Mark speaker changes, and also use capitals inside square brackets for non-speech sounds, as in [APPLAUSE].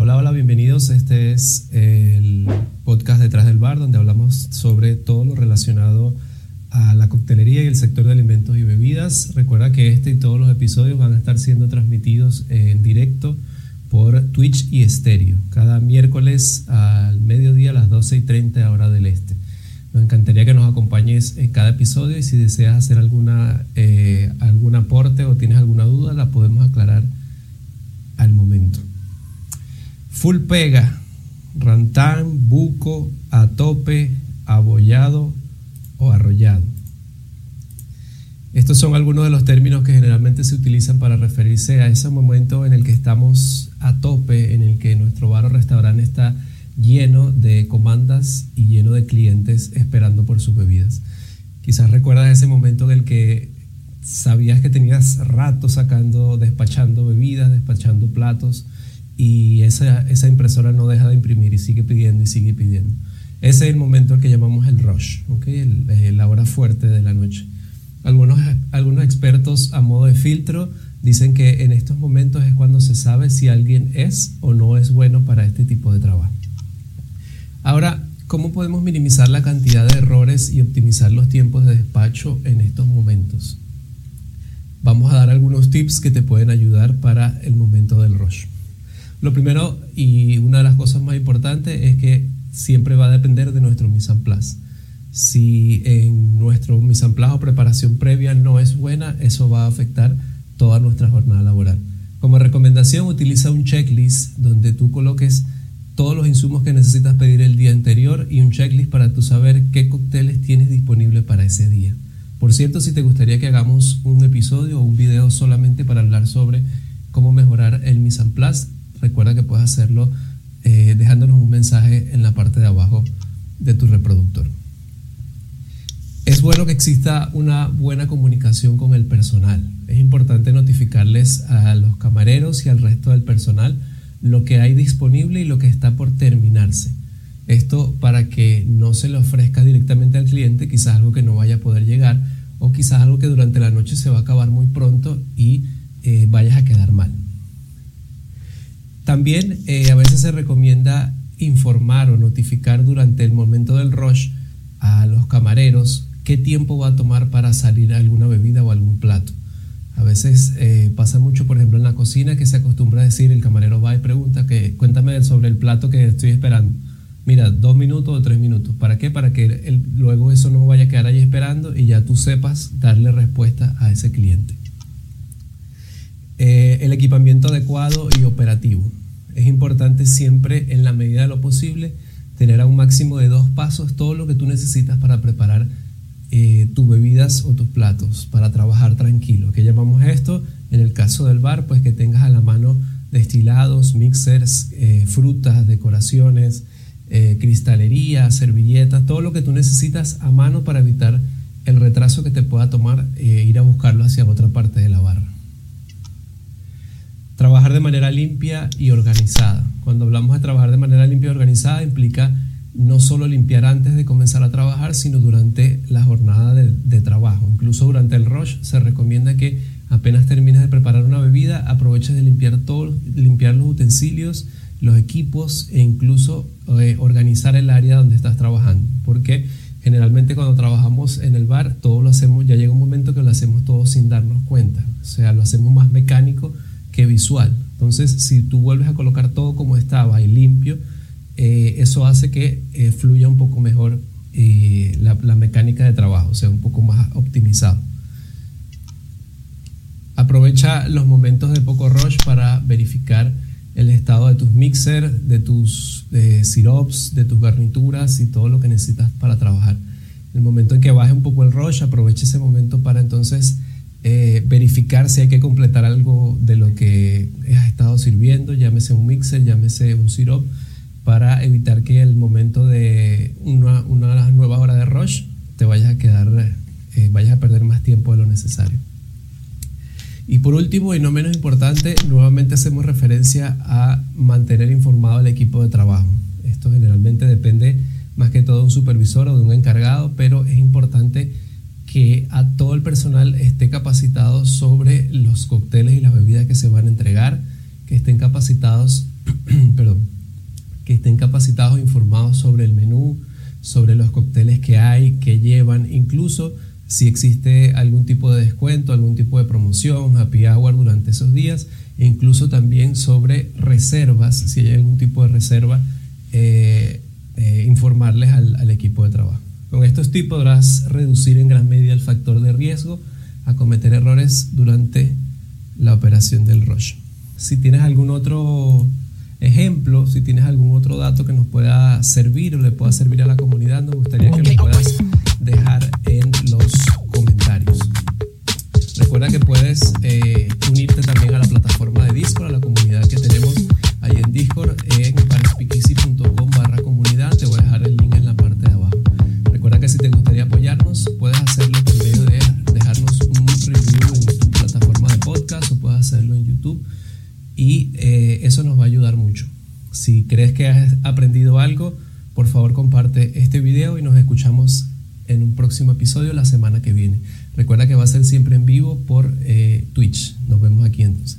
Speaker 1: Hola, hola, bienvenidos. Este es el podcast Detrás del Bar, donde hablamos sobre todo lo relacionado a la coctelería y el sector de alimentos y bebidas. Recuerda que este y todos los episodios van a estar siendo transmitidos en directo por Twitch y Estéreo, cada miércoles al mediodía a las 12 y 30 hora del este. Nos encantaría que nos acompañes en cada episodio y si deseas hacer alguna, eh, algún aporte o tienes alguna duda, la podemos aclarar al momento. Full pega, rantán, buco, a tope, abollado o arrollado. Estos son algunos de los términos que generalmente se utilizan para referirse a ese momento en el que estamos a tope, en el que nuestro bar o restaurante está lleno de comandas y lleno de clientes esperando por sus bebidas. Quizás recuerdas ese momento en el que sabías que tenías rato sacando, despachando bebidas, despachando platos, y esa, impresora no deja de imprimir y sigue pidiendo y sigue pidiendo. Ese es el momento que llamamos el rush, ¿okay? Eh, la hora fuerte de la noche. Algunos, algunos expertos a modo de filtro dicen que en estos momentos es cuando se sabe si alguien es o no es bueno para este tipo de trabajo. Ahora, ¿cómo podemos minimizar la cantidad de errores y optimizar los tiempos de despacho en estos momentos? Vamos a dar algunos tips que te pueden ayudar para el momento del rush. Lo primero y una de las cosas más importantes es que siempre va a depender de nuestro mise en place. Si en nuestro mise en place o preparación previa no es buena, eso va a afectar toda nuestra jornada laboral. Como recomendación, utiliza un checklist donde tú coloques todos los insumos que necesitas pedir el día anterior y un checklist para tú saber qué cócteles tienes disponible para ese día. Por cierto, si te gustaría que hagamos un episodio o un video solamente para hablar sobre cómo mejorar el mise en place, recuerda que puedes hacerlo eh, dejándonos un mensaje en la parte de abajo de tu reproductor. Es bueno que exista una buena comunicación con el personal. Es importante notificarles a los camareros y al resto del personal lo que hay disponible y lo que está por terminarse. Esto para que no se le ofrezca directamente al cliente quizás algo que no vaya a poder llegar o quizás algo que durante la noche se va a acabar muy pronto y eh, vayas a quedar mal. También eh, a veces se recomienda informar o notificar durante el momento del rush a los camareros qué tiempo va a tomar para salir alguna bebida o algún plato. A veces eh, pasa mucho, por ejemplo, en la cocina que se acostumbra a decir, el camarero va y pregunta que cuéntame sobre el plato que estoy esperando. Mira, dos minutos o tres minutos. ¿Para qué? Para que luego eso no vaya a quedar ahí esperando y ya tú sepas darle respuesta a ese cliente. Eh, el equipamiento adecuado y operativo. Es importante siempre, en la medida de lo posible, tener a un máximo de dos pasos todo lo que tú necesitas para preparar eh, tus bebidas o tus platos, para trabajar tranquilo. ¿Qué llamamos esto? En el caso del bar, pues que tengas a la mano destilados, mixers, eh, frutas, decoraciones, cristalería, servilletas, todo lo que tú necesitas a mano para evitar el retraso que te pueda tomar ir a buscarlo hacia otra parte de la barra. Trabajar de manera limpia y organizada. Cuando hablamos de trabajar de manera limpia y organizada implica no solo limpiar antes de comenzar a trabajar, sino durante la jornada de, trabajo. Incluso durante el rush se recomienda que apenas termines de preparar una bebida, aproveches de limpiar todo, limpiar los utensilios, los equipos e incluso eh, organizar el área donde estás trabajando. Porque generalmente cuando trabajamos en el bar, todo lo hacemos, ya llega un momento que lo hacemos todo sin darnos cuenta. O sea, lo hacemos más mecánico visual. Entonces, si tú vuelves a colocar todo como estaba y limpio, eh, eso hace que eh, fluya un poco mejor eh, la, la, mecánica de trabajo, sea un poco más optimizado. Aprovecha los momentos de poco rush para verificar el estado de tus mixers, de tus sirops, de tus garnituras y todo lo que necesitas para trabajar. El momento en que baje un poco el rush, aprovecha ese momento para entonces eh, verificar si hay que completar algo de lo que has estado sirviendo, llámese un mixer, llámese un syrup, para evitar que el momento de una, una nuevas horas de rush te vayas a quedar, eh, vayas a perder más tiempo de lo necesario. Y por último, y no menos importante, nuevamente hacemos referencia a mantener informado al equipo de trabajo. Esto generalmente depende más que todo de un supervisor o de un encargado, pero es que a todo el personal esté capacitado sobre los cócteles y las bebidas que se van a entregar, que estén capacitados, [CLEARS THROAT] perdón, estén capacitados e informados sobre el menú, sobre los cócteles que hay, que llevan, incluso si existe algún tipo de descuento, algún tipo de promoción, happy hour durante esos días, e incluso también sobre reservas, si hay algún tipo de reserva, eh, eh, informarles al equipo de trabajo. Con estos tips podrás reducir en gran medida el factor de riesgo a cometer errores durante la operación del rush. Si tienes algún otro ejemplo, si tienes algún otro dato que nos pueda servir o le pueda servir a la comunidad, nos gustaría que lo puedas dejar en los comentarios. Recuerda que puedes eh, puedes hacerlo por medio de dejarnos un review en tu plataforma de podcast o puedes hacerlo en YouTube y eh, eso nos va a ayudar mucho. Si crees que has aprendido algo, por favor comparte este video y nos escuchamos en un próximo episodio la semana que viene. Recuerda que va a ser siempre en vivo por eh, Twitch. Nos vemos aquí entonces.